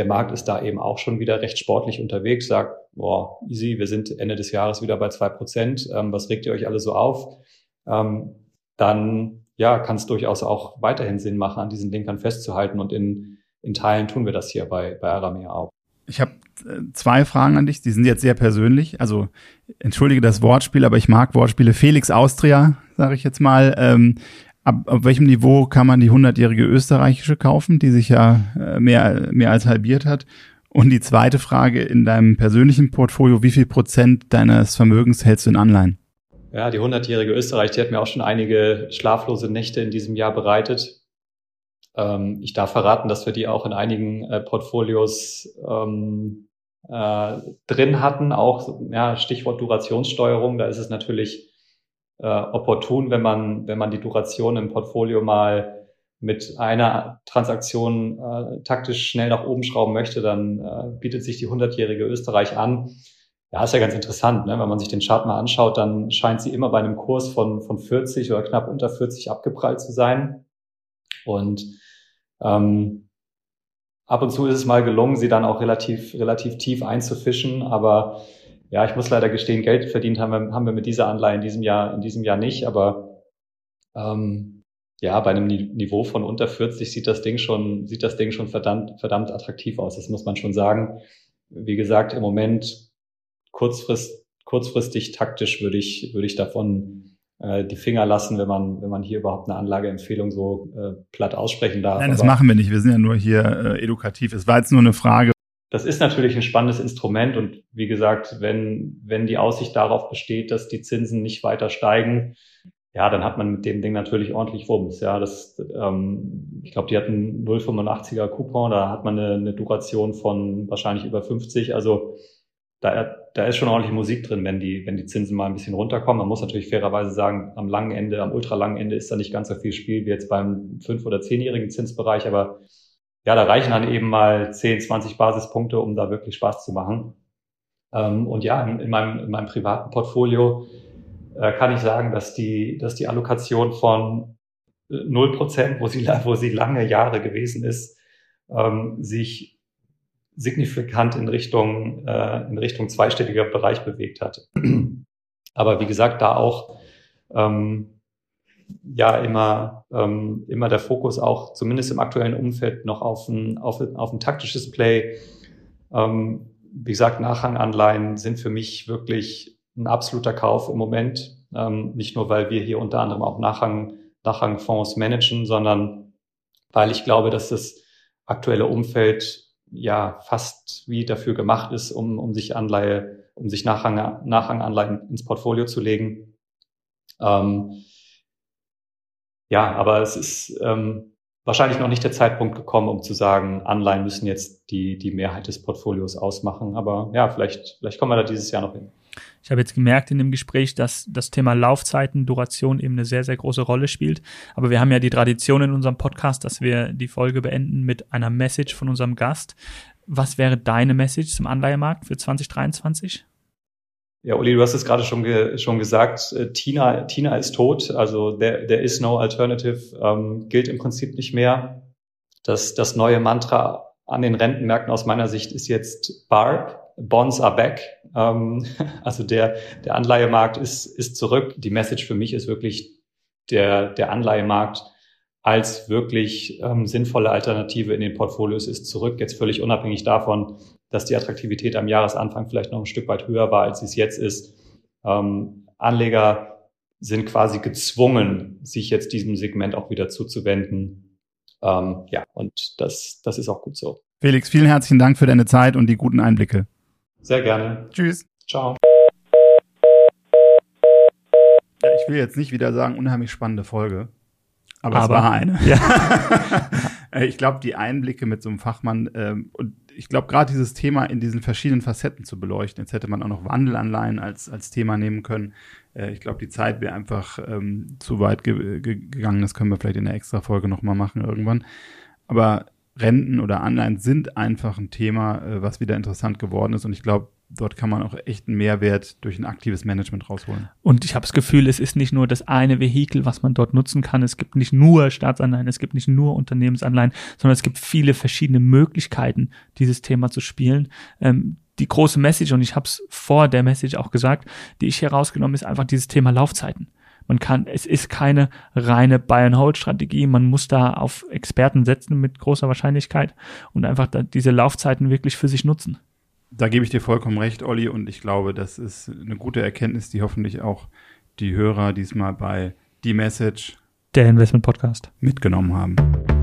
der Markt ist da eben auch schon wieder recht sportlich unterwegs, sagt, boah, easy, wir sind Ende des Jahres wieder bei zwei Prozent, ähm, was regt ihr euch alle so auf? Ähm, dann ja, kann es durchaus auch weiterhin Sinn machen, an diesen Linkern festzuhalten und in, in Teilen tun wir das hier bei, bei Aramea auch. Ich habe äh, zwei Fragen an dich, die sind jetzt sehr persönlich. Also entschuldige das Wortspiel, aber ich mag Wortspiele. Felix Austria, sage ich jetzt mal. Ähm, Ab, ab welchem Niveau kann man die hundertjährige österreichische kaufen, die sich ja äh, mehr, mehr als halbiert hat? Und die zweite Frage in deinem persönlichen Portfolio, wie viel Prozent deines Vermögens hältst du in Anleihen? Ja, die hundertjährige Österreich, die hat mir auch schon einige schlaflose Nächte in diesem Jahr bereitet. Ähm, ich darf verraten, dass wir die auch in einigen äh, Portfolios ähm, äh, drin hatten. Auch ja, Stichwort Durationssteuerung, da ist es natürlich äh, opportun, wenn man, wenn man die Duration im Portfolio mal mit einer Transaktion äh, taktisch schnell nach oben schrauben möchte, dann äh, bietet sich die 100-jährige Österreich an. Ja, ist ja ganz interessant, ne? wenn man sich den Chart mal anschaut, dann scheint sie immer bei einem Kurs von, von 40 oder knapp unter 40 abgeprallt zu sein. Und ähm, ab und zu ist es mal gelungen, sie dann auch relativ, relativ tief einzufischen, aber ja, ich muss leider gestehen, Geld verdient haben wir, haben wir mit dieser Anleihe in diesem Jahr, in diesem Jahr nicht, aber ähm, ja, bei einem Niveau von unter 40 sieht das Ding schon, sieht das Ding schon verdammt, verdammt attraktiv aus. Das muss man schon sagen. Wie gesagt, im Moment kurzfrist, kurzfristig taktisch würde ich, würde ich davon äh, die Finger lassen, wenn man, wenn man hier überhaupt eine Anlageempfehlung so äh, platt aussprechen darf. Nein, das Aber machen wir nicht. Wir sind ja nur hier äh, edukativ. Es war jetzt nur eine Frage, das ist natürlich ein spannendes Instrument und wie gesagt, wenn, wenn die Aussicht darauf besteht, dass die Zinsen nicht weiter steigen, ja, dann hat man mit dem Ding natürlich ordentlich Wumms. Ja, das, ähm, ich glaube, die hatten 0,85er Coupon, da hat man eine, eine Duration von wahrscheinlich über 50. Also da, da ist schon ordentlich Musik drin, wenn die, wenn die Zinsen mal ein bisschen runterkommen. Man muss natürlich fairerweise sagen, am langen Ende, am ultralangen Ende ist da nicht ganz so viel Spiel wie jetzt beim fünf- oder zehnjährigen Zinsbereich, aber ja, da reichen dann eben mal 10, 20 Basispunkte, um da wirklich Spaß zu machen. Ähm, und ja, in, in, meinem, in meinem privaten Portfolio äh, kann ich sagen, dass die, dass die Allokation von 0 Prozent, wo sie, wo sie lange Jahre gewesen ist, ähm, sich signifikant in Richtung, äh, in Richtung zweistelliger Bereich bewegt hat. Aber wie gesagt, da auch ähm, ja immer, ähm, immer der Fokus auch zumindest im aktuellen Umfeld noch auf ein, auf, auf ein taktisches Play. Ähm, wie gesagt, Nachranganleihen sind für mich wirklich ein absoluter Kauf im Moment. Ähm, nicht nur, weil wir hier unter anderem auch Nachrang, Nachrangfonds managen, sondern weil ich glaube, dass das aktuelle Umfeld ja fast wie dafür gemacht ist, um, um sich Anleihe, um sich Nachrang, Nachranganleihen ins Portfolio zu legen. Ähm, ja, aber es ist ähm, wahrscheinlich noch nicht der Zeitpunkt gekommen, um zu sagen, Anleihen müssen jetzt die, die Mehrheit des Portfolios ausmachen. Aber ja, vielleicht, vielleicht kommen wir da dieses Jahr noch hin. Ich habe jetzt gemerkt in dem Gespräch, dass das Thema Laufzeiten, Duration eben eine sehr, sehr große Rolle spielt. Aber wir haben ja die Tradition in unserem Podcast, dass wir die Folge beenden mit einer Message von unserem Gast. Was wäre deine Message zum Anleihemarkt für 2023? Ja, Uli, du hast es gerade schon, ge schon gesagt, äh, Tina, Tina ist tot, also there, there is no alternative, ähm, gilt im Prinzip nicht mehr. Das, das neue Mantra an den Rentenmärkten aus meiner Sicht ist jetzt BARB, Bonds are back. Ähm, also der, der Anleihemarkt ist, ist zurück. Die Message für mich ist wirklich, der, der Anleihemarkt als wirklich ähm, sinnvolle Alternative in den Portfolios ist zurück. Jetzt völlig unabhängig davon, dass die Attraktivität am Jahresanfang vielleicht noch ein Stück weit höher war, als sie es jetzt ist. Ähm, Anleger sind quasi gezwungen, sich jetzt diesem Segment auch wieder zuzuwenden. Ähm, ja, und das, das ist auch gut so. Felix, vielen herzlichen Dank für deine Zeit und die guten Einblicke. Sehr gerne. Tschüss. Ciao. Ja, ich will jetzt nicht wieder sagen, unheimlich spannende Folge. Aber, Aber es war eine. Ja. Äh, ich glaube, die Einblicke mit so einem Fachmann ähm, und ich glaube, gerade dieses Thema in diesen verschiedenen Facetten zu beleuchten, jetzt hätte man auch noch Wandelanleihen als, als Thema nehmen können. Äh, ich glaube, die Zeit wäre einfach ähm, zu weit ge ge gegangen. Das können wir vielleicht in der Extra-Folge nochmal machen irgendwann. Aber Renten oder Anleihen sind einfach ein Thema, äh, was wieder interessant geworden ist. Und ich glaube, dort kann man auch echt einen Mehrwert durch ein aktives Management rausholen. Und ich habe das Gefühl, es ist nicht nur das eine Vehikel, was man dort nutzen kann. Es gibt nicht nur Staatsanleihen, es gibt nicht nur Unternehmensanleihen, sondern es gibt viele verschiedene Möglichkeiten, dieses Thema zu spielen. Ähm, die große Message, und ich habe es vor der Message auch gesagt, die ich hier rausgenommen ist einfach dieses Thema Laufzeiten. Man kann, es ist keine reine Buy-and-Hold-Strategie. Man muss da auf Experten setzen mit großer Wahrscheinlichkeit und einfach diese Laufzeiten wirklich für sich nutzen. Da gebe ich dir vollkommen recht, Olli, und ich glaube, das ist eine gute Erkenntnis, die hoffentlich auch die Hörer diesmal bei Die Message Der Investment Podcast. mitgenommen haben.